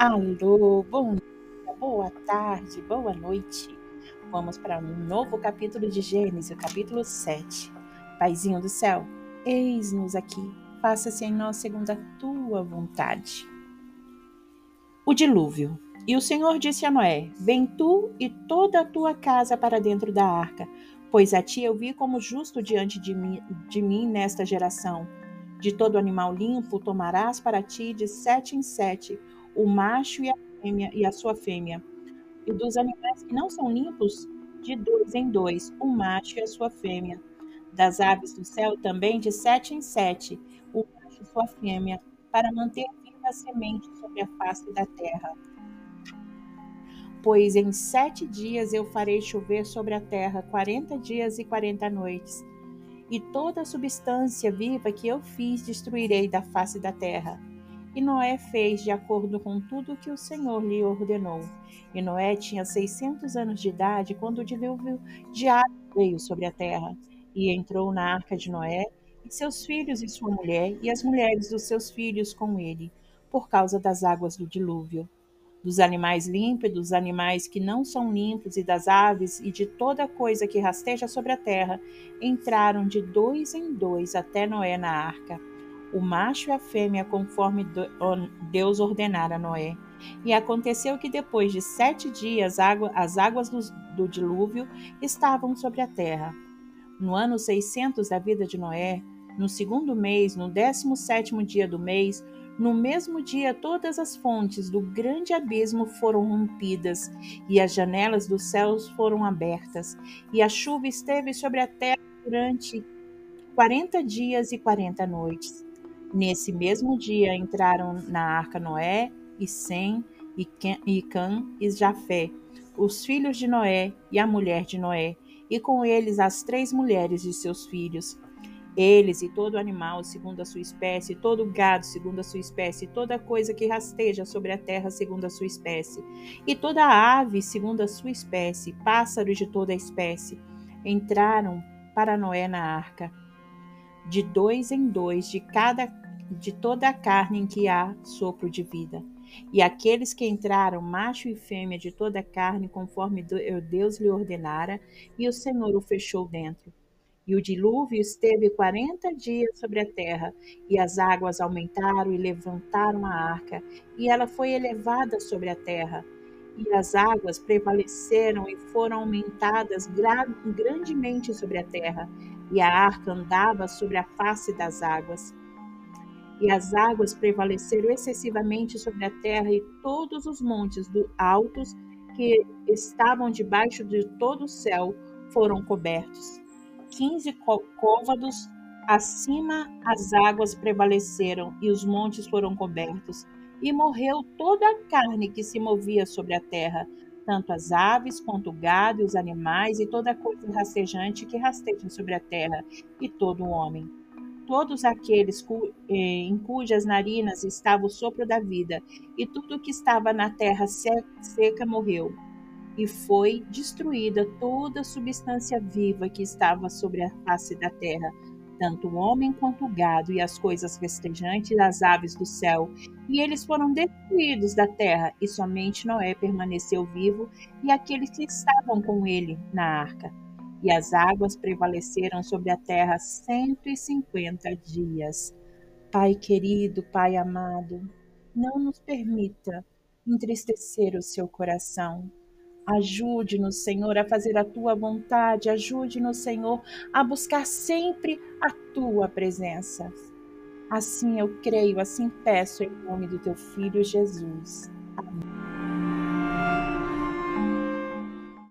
Alô, bom dia, boa tarde, boa noite. Vamos para um novo capítulo de Gênesis, o capítulo 7. Paizinho do céu, eis-nos aqui, faça-se em nós segundo a tua vontade. O dilúvio. E o Senhor disse a Noé: Vem tu e toda a tua casa para dentro da arca, pois a ti eu vi como justo diante de mim, de mim nesta geração. De todo animal limpo tomarás para ti de sete em sete o macho e a fêmea e a sua fêmea. E dos animais que não são limpos, de dois em dois, o macho e a sua fêmea. Das aves do céu também de sete em sete, o macho e sua fêmea, para manter viva a semente sobre a face da terra. Pois em sete dias eu farei chover sobre a terra quarenta dias e quarenta noites, e toda substância viva que eu fiz destruirei da face da terra e Noé fez de acordo com tudo que o Senhor lhe ordenou. E Noé tinha seiscentos anos de idade quando o dilúvio de água veio sobre a terra. E entrou na arca de Noé, e seus filhos e sua mulher, e as mulheres dos seus filhos com ele, por causa das águas do dilúvio. Dos animais limpos, dos animais que não são limpos, e das aves, e de toda coisa que rasteja sobre a terra, entraram de dois em dois até Noé na arca o macho e a fêmea, conforme Deus ordenara a Noé. E aconteceu que depois de sete dias as águas do, dilúvio estavam sobre a terra. No ano 600 da vida de Noé, no segundo mês, no décimo sétimo dia do mês, no mesmo dia todas as fontes do grande abismo foram rompidas, e as janelas dos céus foram abertas, e a chuva esteve sobre a terra durante quarenta dias e quarenta noites. Nesse mesmo dia entraram na arca Noé e Sem e Cã e Jafé, os filhos de Noé e a mulher de Noé, e com eles as três mulheres de seus filhos. Eles e todo animal segundo a sua espécie, todo gado segundo a sua espécie, toda coisa que rasteja sobre a terra segundo a sua espécie, e toda ave segundo a sua espécie, pássaros de toda espécie, entraram para Noé na arca, de dois em dois de cada de toda a carne em que há sopro de vida. E aqueles que entraram, macho e fêmea de toda a carne, conforme Deus lhe ordenara, e o Senhor o fechou dentro. E o dilúvio esteve quarenta dias sobre a terra, e as águas aumentaram e levantaram a arca, e ela foi elevada sobre a terra. E as águas prevaleceram e foram aumentadas grandemente sobre a terra, e a arca andava sobre a face das águas e as águas prevaleceram excessivamente sobre a terra, e todos os montes do altos que estavam debaixo de todo o céu foram cobertos. Quinze côvados acima as águas prevaleceram, e os montes foram cobertos. E morreu toda a carne que se movia sobre a terra, tanto as aves quanto o gado e os animais, e toda coisa rastejante que rasteja sobre a terra, e todo o homem todos aqueles cu, eh, em cujas narinas estava o sopro da vida, e tudo que estava na terra seca morreu. E foi destruída toda a substância viva que estava sobre a face da terra, tanto o homem quanto o gado e as coisas festejantes das aves do céu. E eles foram destruídos da terra, e somente Noé permaneceu vivo e aqueles que estavam com ele na arca e as águas prevaleceram sobre a terra cento e cinquenta dias. Pai querido, Pai amado, não nos permita entristecer o seu coração. Ajude-nos, Senhor, a fazer a tua vontade, ajude-nos, Senhor, a buscar sempre a tua presença. Assim eu creio, assim peço em nome do teu filho Jesus.